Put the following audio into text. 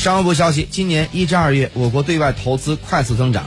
商务部消息今年一至二月我国对外投资快速增长。